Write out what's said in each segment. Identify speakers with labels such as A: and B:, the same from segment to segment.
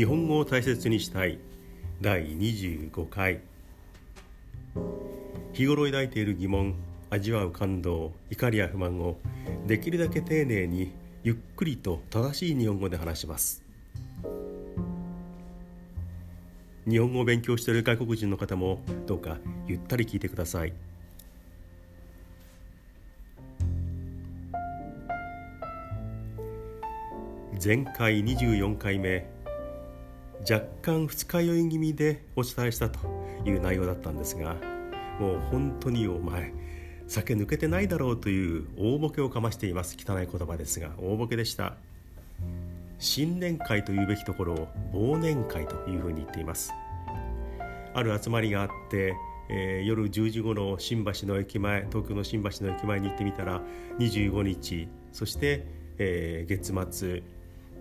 A: 日本語を大切にしたい。第25回。日頃抱いている疑問味わう感動怒りや不満をできるだけ丁寧にゆっくりと正しい日本語で話します。日本語を勉強している外国人の方もどうかゆったり聞いてください。前回24回目。若干二日酔い気味でお伝えしたという内容だったんですがもう本当にお前酒抜けてないだろうという大ボケをかましています。汚い言葉ですが大ボケでした。新年会というべきところを忘年会というふうに言っています。ある集まりがあってえー、夜10時ごろ新橋の駅前東京の新橋の駅前に行ってみたら25日そして、えー、月末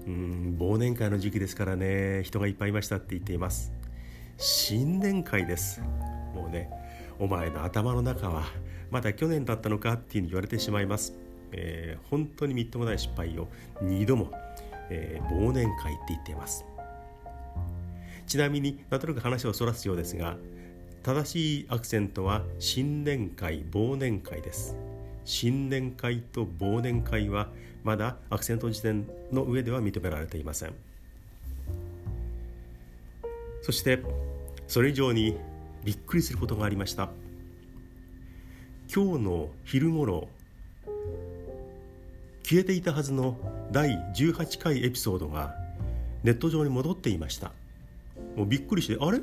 A: うん忘年会の時期ですからね。人がいっぱいいましたって言っています。新年会です。もうねお前の頭の中はまだ去年だったのかっていうに言われてしまいます、えー、本当にみっともない失敗を2度も、えー、忘年会って言っています。ちなみになんとなく話をそらすようですが正しいアクセントは新年会忘年会です。新年会と忘年会はまだアクセント辞典の上では認められていません。そしてそれ以上にびっくりすることがありました。今日の昼ごろ消えていたはずの第18回エピソードがネット上に戻っていました。もうびっくりしてあれ？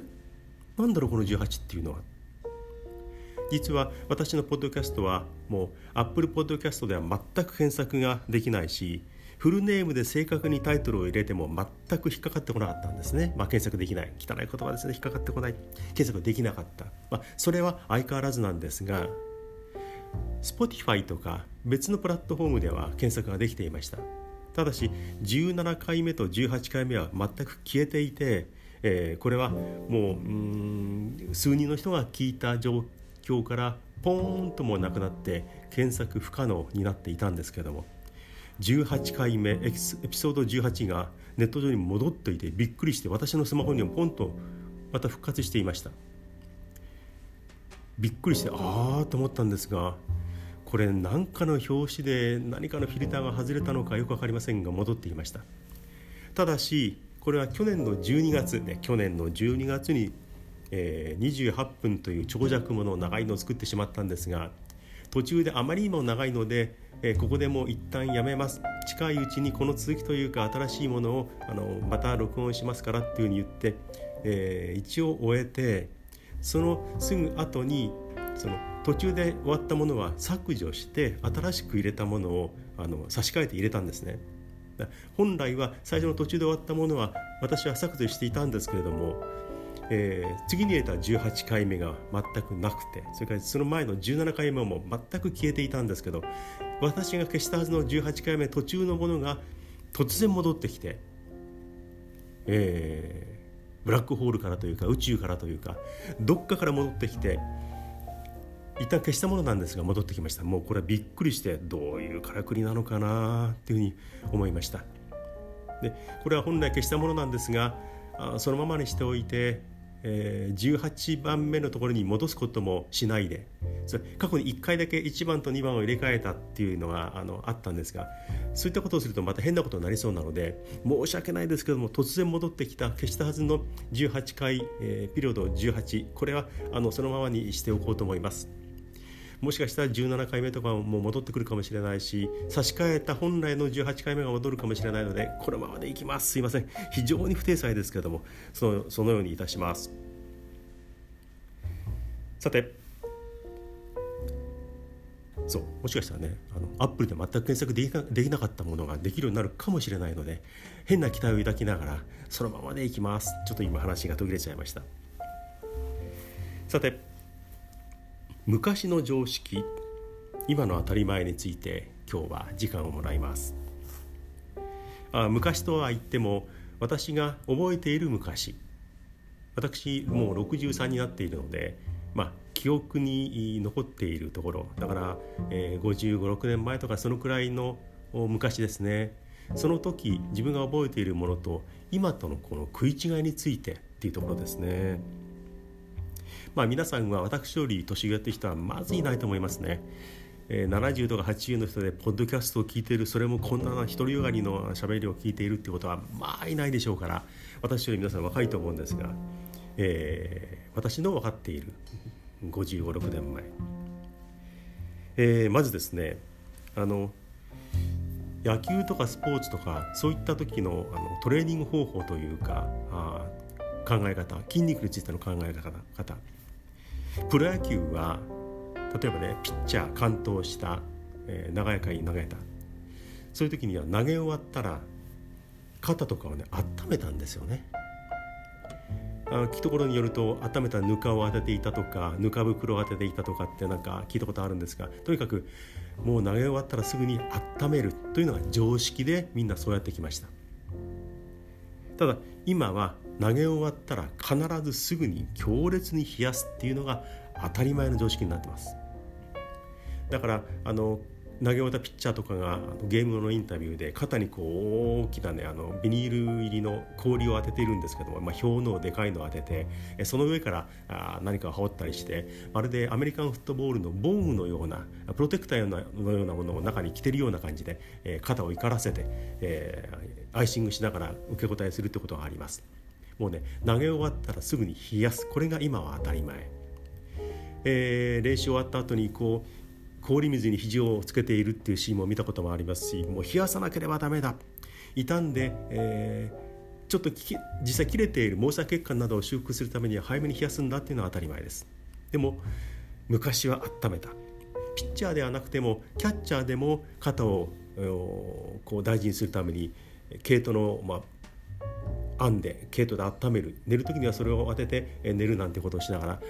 A: なんだろうこの18っていうのは。実は私のポッドキャストはもう Apple Podcast では全く検索ができないしフルネームで正確にタイトルを入れても全く引っかかってこなかったんですね、まあ、検索できない。汚い言葉ですね。引っかかってこない。検索できなかった、まあ、それは相変わらずなんですが Spotify とか別のプラットフォームでは検索ができていました。ただし17回目と18回目は全く消えていて、えー、これはもううん数人の人が聞いた状況からポーンともなくなって検索不可能になっていたんですけども。18回目エピソード18がネット上に戻っていてびっくりして私のスマホにもポンとまた復活していました。びっくりしてああと思ったんですがこれ何かの表紙で何かのフィルターが外れたのかよく分かりませんが戻っていました。ただしこれは去年の12月ね去年の12月にえー、28分という長尺もの長いのを作ってしまったんですが途中であまりにも長いので、ここでもう一旦やめます近いうちにこの続きというか新しいものをあのまた録音しますからっていうふうに言って、えー、一応終えてそのすぐ後にその途中で終わったものは削除して新しく入れたものをあの差し替えて入れたんですね。本来は最初の途中で終わったものは私は削除していたんですけれどもえー、次に入れた18回目が全くなくてそれからその前の17回目も全く消えていたんですけど私が消したはずの18回目途中のものが突然戻ってきて、えー、ブラックホールからというか宇宙からというかどっかから戻ってきて一旦消したものなんですが戻ってきました。もうこれはびっくりしてどういうからくりなのかなっていうふうに思いました。でこれは本来消したものなんですがそのままにしておいてえ、18番目のところに戻すこともしないでそれ過去に1回だけ1番と2番を入れ替えたっていうのがあのあったんですがそういったことをするとまた変なことになりそうなので申し訳ないですけども突然戻ってきた消したはずの18回、えー、ピリオド18これはあのそのままにしておこうと思います。もしかしたら17回目とかも戻ってくるかもしれないし差し替えた本来の18回目が戻るかもしれないのでこのままでいきます。すいません。非常に不定裁ですけれどもそのそのようにいたします。さてそうもしかしたらねあのアップルで全く検索できなできなかったものができるようになるかもしれないので変な期待を抱きながらそのままでいきます。ちょっと今話が途切れちゃいました。さて昔の常識今の当たり前について今日は時間をもらいます。あ昔とは言っても私が覚えている昔。私もう63になっているのでまあ記憶に残っているところ。だから、えー、55、6年前とかそのくらいの昔ですね。その時自分が覚えているものと今とのこの食い違いについてっていうところですね。まあ皆さんは私より年上って人はまずいないと思いますね。えー、70とか80の人でポッドキャストを聞いているそれもこんな独りよがりの喋りを聞いているってことはまあいないでしょうから私より皆さん若いと思うんですが、えー、私の分かっている5 5 6年前、えー、まずですねあの野球とかスポーツとかそういった時のあのトレーニング方法というかあ考え方筋肉についての考え方プロ野球は例えばねピッチャー完投した、えー、長い回投げたそういう時には投げ終わったら肩とかをね温めたんですよね。あ聞くところによると温めたぬかを当てていたとかぬか袋を当てていたとかってなんか聞いたことあるんですがとにかくもう投げ終わったらすぐに温めるというのが常識でみんなそうやってきましたただ今は投げ終わったら必ずすぐに強烈に冷やすっていうのが当たり前の常識になってます。だからあの投げ終わったピッチャーとかがゲームのインタビューで肩にこう大きなねあのビニール入りの氷を当てているんですけども、まあ、氷のでかいのを当ててその上からあ何かを羽織ったりしてまるでアメリカンフットボールの防具のようなプロテクターのようなものを中に着てるような感じで、えー、肩を怒らせて、えー、アイシングしながら受け答えするってことがあります。もうね投げ終わったらすぐに冷やす。これが今は当たり前、えー、練習終わった後にこう氷水に肘をつけているっていうシーンも見たこともありますしもう冷やさなければダメだ。傷んで、えー、ちょっと実際切れている毛細血管などを修復するためには早めに冷やすんだっていうのは当たり前です。でも昔は温めた。ピッチャーではなくてもキャッチャーでも肩をこう大事にするために毛糸の、まあ、編んで毛糸で温める。寝る時にはそれを当てて寝るなんてことをしながら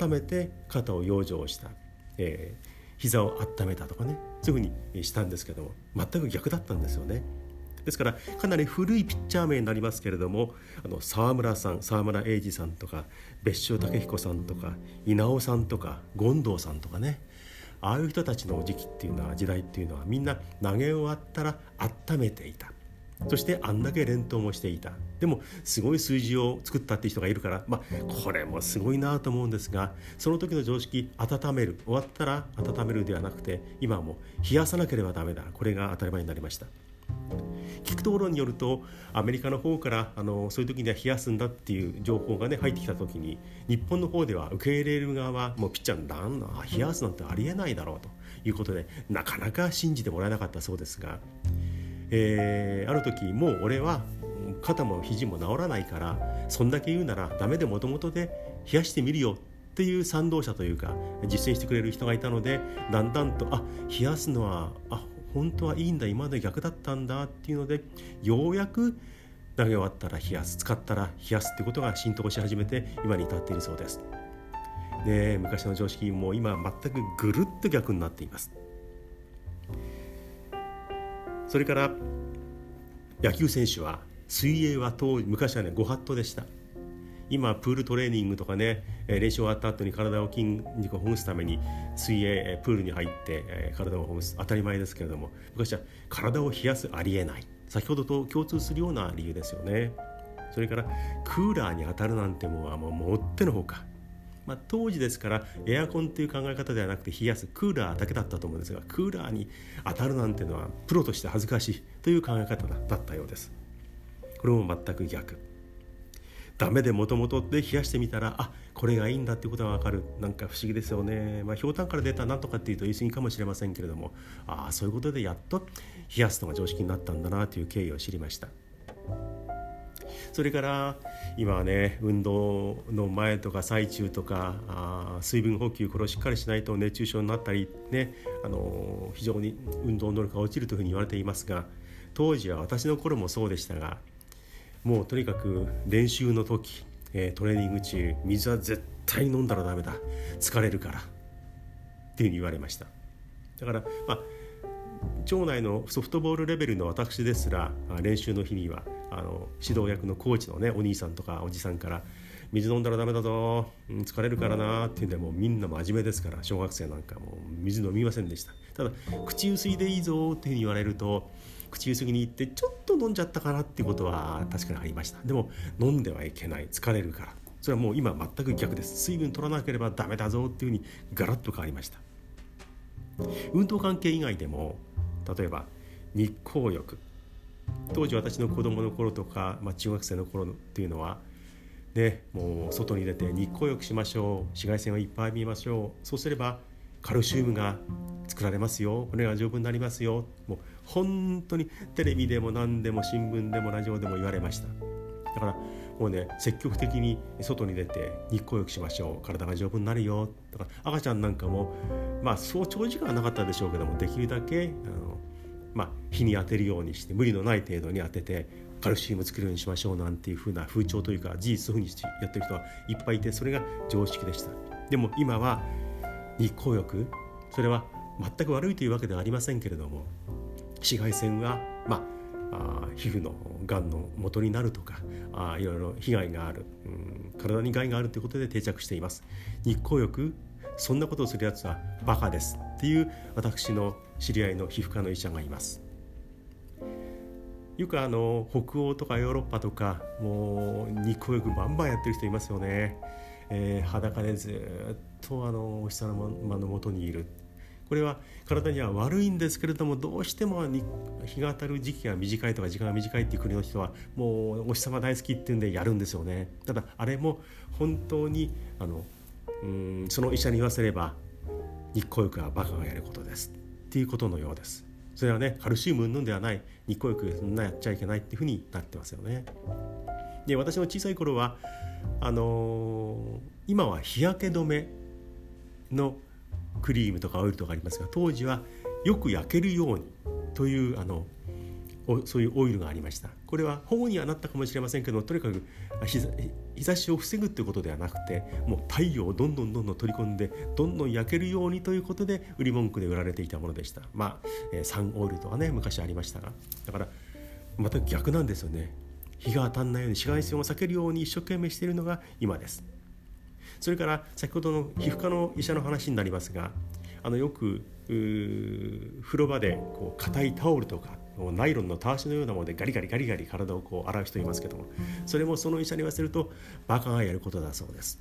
A: 温めて肩を養生した、えー、膝を温めたとかね。そういうふうにしたんですけども全く逆だったんですよね。ですからかなり古いピッチャー名になりますけれどもあの沢村さん沢村栄治さんとか別所武彦さんとか稲尾さんとか権藤さんとかね。ああいう人たちの時期っていうのは時代っていうのはみんな投げ終わったら温めていた。そしてあんだけ連投もしていた。でもすごい数字を作ったっていう人がいるから。まあこれもすごいなと思うんですがその時の常識温める。終わったら温めるではなくて今も冷やさなければダメだ。これが当たり前になりました。聞くところによるとアメリカの方からあのそういう時には冷やすんだっていう情報がね入ってきた時に日本の方では受け入れる側はもうピッチャーなん冷やすなんてありえないだろうということでなかなか信じてもらえなかったそうですがえー、ある時もう俺は肩も肘も治らないからそんだけ言うならダメでもともとで冷やしてみるよっていう賛同者というか実践してくれる人がいたのでだんだんとあ冷やすのはあ本当はいいんだ今まで逆だったんだっていうのでようやく投げ終わったら冷やす使ったら冷やすってことが浸透し始めて今に至っているそうです。で昔の常識も今全くぐるっと逆になっています。それから野球選手は水泳は当昔はねご法度でした。今プールトレーニングとかね練習終わった後に体を筋肉をほぐすために水泳プールに入って体をほぐす。当たり前ですけれども。昔は体を冷やすありえない。先ほどと共通するような理由ですよね。それからクーラーに当たるなんてもうもってのほか。まあ、当時ですからエアコンという考え方ではなくて冷やすクーラーだけだったと思うんですがクーラーに当たるなんていうのはプロとして恥ずかしいという考え方だったようです。これも全く逆。ダメでもともとで冷やしてみたらあこれがいいんだってことが分かる。なんか不思議ですよね。まあひょうたんから出たなんとかっていうと言い過ぎかもしれませんけれどもああそういうことでやっと冷やすのが常識になったんだなという経緯を知りました。それから今はね運動の前とか最中とかあ水分補給これをしっかりしないと熱中症になったりねあの非常に運動能力が落ちるというふうに言われていますが当時は私の頃もそうでしたがもうとにかく練習の時、えー、トレーニング中水は絶対飲んだらダメだ疲れるからっていうふうに言われました。だからまあ町内のソフトボールレベルの私ですら練習の日にはあの指導役のコーチのねお兄さんとかおじさんから「水飲んだらダメだぞ、うん、疲れるからな」っていうんでもうみんな真面目ですから小学生なんかもう水飲みませんでした。ただ口薄いでいいぞって言われると口ゆすぎに行ってちょっと飲んじゃったかなっていうことは確かにありました。でも飲んではいけない。疲れるから。それはもう今全く逆です。水分取らなければダメだぞっていうふうにガラッと変わりました。運動関係以外でも例えば日光浴。当時私の子供の頃とか、まあ、中学生の頃っていうのはねもう外に出て日光浴しましょう紫外線をいっぱい見ましょうそうすればカルシウムが作られますよ骨が丈夫になりますよもう本当にテレビでも何でも新聞でもラジオでも言われました。だからもうね積極的に外に出て日光浴しましょう体が丈夫になるよ。だから赤ちゃんなんかもまあそう長時間はなかったでしょうけどもできるだけあの、まあ、日に当てるようにして無理のない程度に当ててカルシウム作るようにしましょうなんていうふうな風潮というか事実そういうふうにやってる人はいっぱいいてそれが常識でした。でも今は日光浴それは全く悪いというわけではありませんけれども紫外線はまああ皮膚のがんの元になるとかあいろいろ被害がある、うん、体に害があるということで定着しています。日光浴そんなことをするやつはバカですっていう私の知り合いの皮膚科の医者がいます。よくあの北欧とかヨーロッパとかもう日光浴バンバンやってる人いますよね、えー、裸でずっとあのお日様のもとにいる。これは体には悪いんですけれどもどうしても日が当たる時期が短いとか時間が短いっていう国の人はもうお日様大好きっていうんでやるんですよね。ただあれも本当にあのうんその医者に言わせれば日光浴はバカがやることですっていうことのようです。それはねカルシウム云々ではない日光浴そんなやっちゃいけないっていうふうになってますよね。で私の小さい頃はあのー、今は日焼け止めのクリームとかオイルとかありますが当時はよく焼けるようにというあのそういうオイルがありました。これは保護にはなったかもしれませんけどとにかく日差しを防ぐということではなくてもう太陽をどんどんどんどん取り込んでどんどん焼けるようにということで売り文句で売られていたものでした。まあ、えー、サンオイルとかね昔ありましたが。だからまた逆なんですよね。日が当たらないように紫外線を避けるように一生懸命しているのが今です。それから先ほどの皮膚科の医者の話になりますがあのよく風呂場でこう硬いタオルとかナイロンのたわしのようなものでガリガリガリガリ体をこう洗う人いますけどもそれもその医者に言わせるとバカがやることだそうです。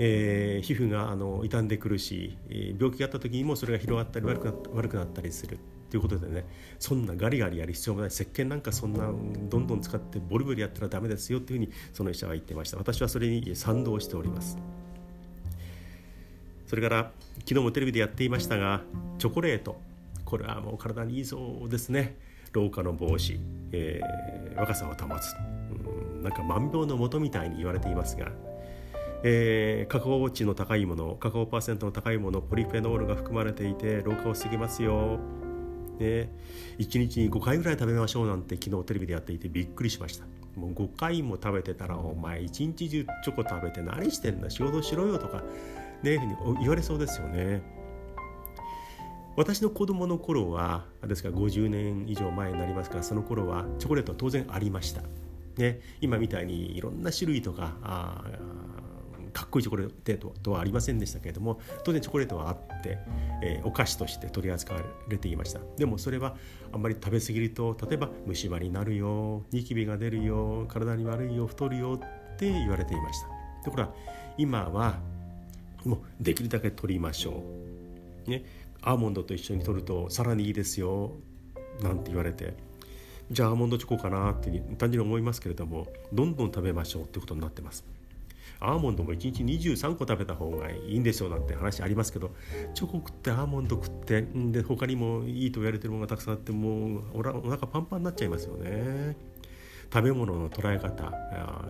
A: えー、皮膚があの傷んでくるし病気があった時にもそれが広がったり悪くなった悪くなったりするということでねそんなガリガリやる必要もない。石鹸なんかそんなどんどん使ってボリボリやったらダメですよというふうにその医者は言ってました。私はそれに賛同しております。それから昨日もテレビでやっていましたがチョコレート。これはもう体にいいそうですね。老化の防止、えー、若さを保つ。うんなんか万病のもとみたいに言われていますが。えー、カカオ値の高いものカカオパーセントの高いものポリフェノールが含まれていて老化を防ぎますよ。ね、1日に5回ぐらい食べましょうなんて昨日テレビでやっていてびっくりしました。もう5回も食べてたらお前一日中チョコ食べて何してんだ仕事しろよとかね言われそうですよね。私の子供の頃はですから50年以上前になりますからその頃はチョコレートは当然ありました。ね、今みたいにいろんな種類とかあかっこいいチョコレートとはありませんでしたけれども当然チョコレートはあって、えー、お菓子として取り扱われていました。でもそれはあんまり食べ過ぎると例えば虫歯になるよニキビが出るよ体に悪いよ太るよって言われていました。ところが今はもうできるだけ取りましょう、ね、アーモンドと一緒に取るとさらにいいですよなんて言われて。じゃあアーモンドチョコかなって単純に思いますけれどもどんどん食べましょうってことになってます。アーモンドも1日23個食べた方がいいんでしょうなんて話ありますけどチョコ食ってアーモンド食ってんで他にもいいと言われてるものがたくさんあってもうおらお腹パンパンになっちゃいますよね。食べ物の捉え方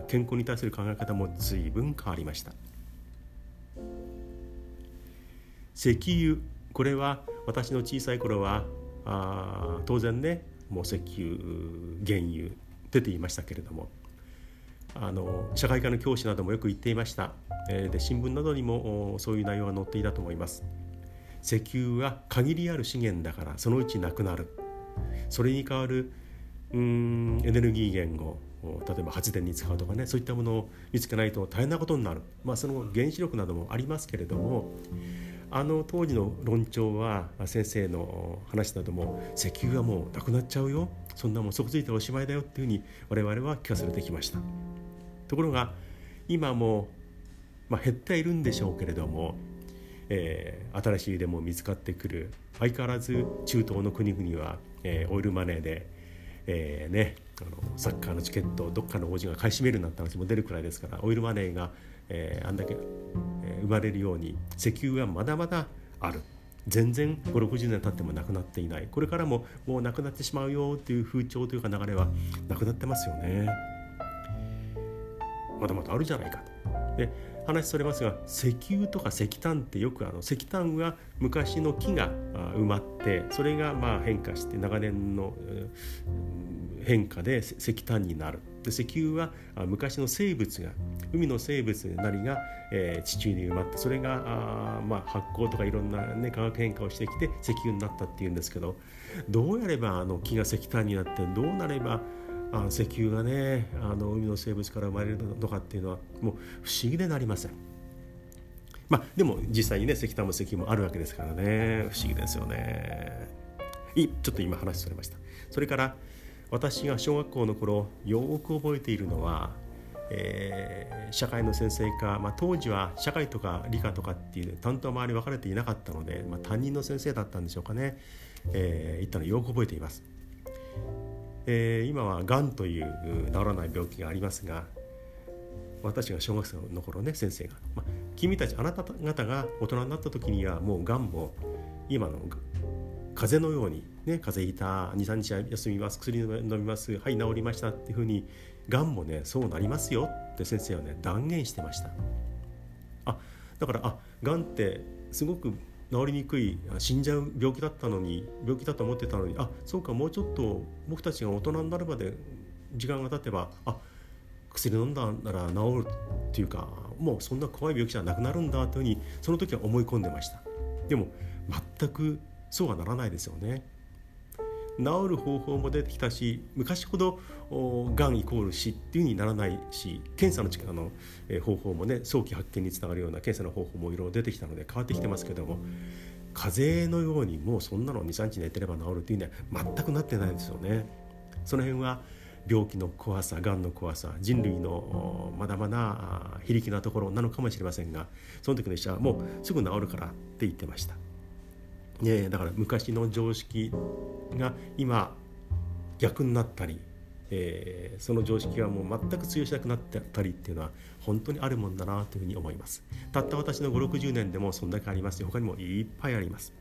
A: 健康に対する考え方も随分変わりました。石油これは私の小さい頃はあ当然ねもう石油原油出ていましたけれどもあの社会科の教師などもよく言っていました、えー、で新聞などにもそういう内容が載っていたと思います。石油は限りある資源だからそのうちなくなる。それに代わるうんエネルギー源を例えば発電に使うとかねそういったものを見つけないと大変なことになる、まあ、その原子力などもありますけれどもあの当時の論調は先生の話なども石油はもうなくなっちゃうよ。そんなもん底付いておしまいだよっていうふうに我々は聞かされてきました。ところが今も、まあ、減っているんでしょうけれども、えー、新しいでも見つかってくる相変わらず中東の国々は、えー、オイルマネーで、えーね、あのサッカーのチケットをどっかの王子が買い占めるなんて話も出るくらいですからオイルマネーが、えー、あんだけ、生まれるように石油はまだまだある。全然560年経ってもなくなっていない。これからももうなくなってしまうよという風潮というか流れはなくなってますよね。まだまだあるじゃないかと。で話それますが石油とか石炭ってよくあの石炭は昔の木が埋まってそれがまあ変化して長年の変化で石炭になる。で石油は昔の生物が海の生物なりが、えー、地中に埋まってそれがあ、まあ、発酵とかいろんな、ね、化学変化をしてきて石油になったっていうんですけどどうやればあの木が石炭になってどうなればあ石油がねあの海の生物から生まれるのかっていうのはもう不思議でなりません。まあでも実際にね石炭も石油もあるわけですからね不思議ですよね。いちょっと今話されました。それから私が小学校の頃よく覚えているのは、えー、社会の先生か、まあ、当時は社会とか理科とかっていう担当周り分かれていなかったので、まあ、担任の先生だったんでしょうかね、えー、言ったのよく覚えています。えー、今はがんという治らない病気がありますが私が小学生の頃ね先生が、まあ、君たちあなた方が大人になった時にはもうがんも今の風邪のように、ね、風邪ひいた23日休みます薬飲みますはい治りましたっていうふうにがんもねそうなりますよって先生はね断言してました。あだからあがんってすごく治りにくい死んじゃう病気だったのに病気だと思ってたのにあそうかもうちょっと僕たちが大人になるまで時間が経てばあ薬飲んだなら治るっていうかもうそんな怖い病気じゃなくなるんだというふうにその時は思い込んでました。でも全くそうはならないですよね治る方法も出てきたし昔ほどがんイコール死っていうふうにならないし検査の力の方法もね早期発見につながるような検査の方法もいろいろ出てきたので変わってきてますけども風邪のようにもうそんなの23日寝てれば治るっていうのは全くなってないですよね。その辺は病気の怖さがんの怖さ人類のまだまだ非力なところなのかもしれませんがその時の医者はもうすぐ治るからって言ってました。ね、だから昔の常識が今逆になったり、えー、その常識がもう全く通用しなくなったりっていうのは本当にあるもんだなというふうに思います。たった私の560年でもそんだけありますし他にもいっぱいあります。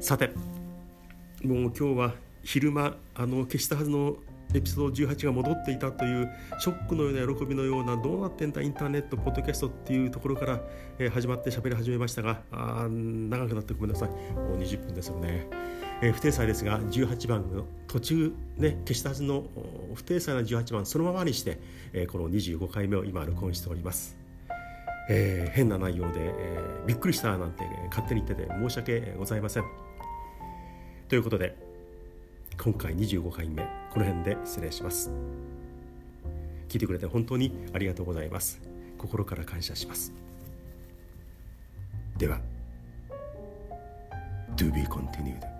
A: さてもう今日は昼間あの消したはずのエピソード18が戻っていたというショックのような喜びのようなどうなってんだインターネットポッドキャストっていうところから、え、始まって喋り始めましたがあ長くなってごめんなさい。もう20分ですよね、えー、不定裁ですが18番の途中ね消したはずの不定裁な18番そのままにして、え、この25回目を今録音しております。えー、変な内容で、えー、びっくりしたなんて、勝手に言ってて申し訳ございません。ということで今回25回目。この辺で失礼します。聞いてくれて本当にありがとうございます。心から感謝します。では To be continued.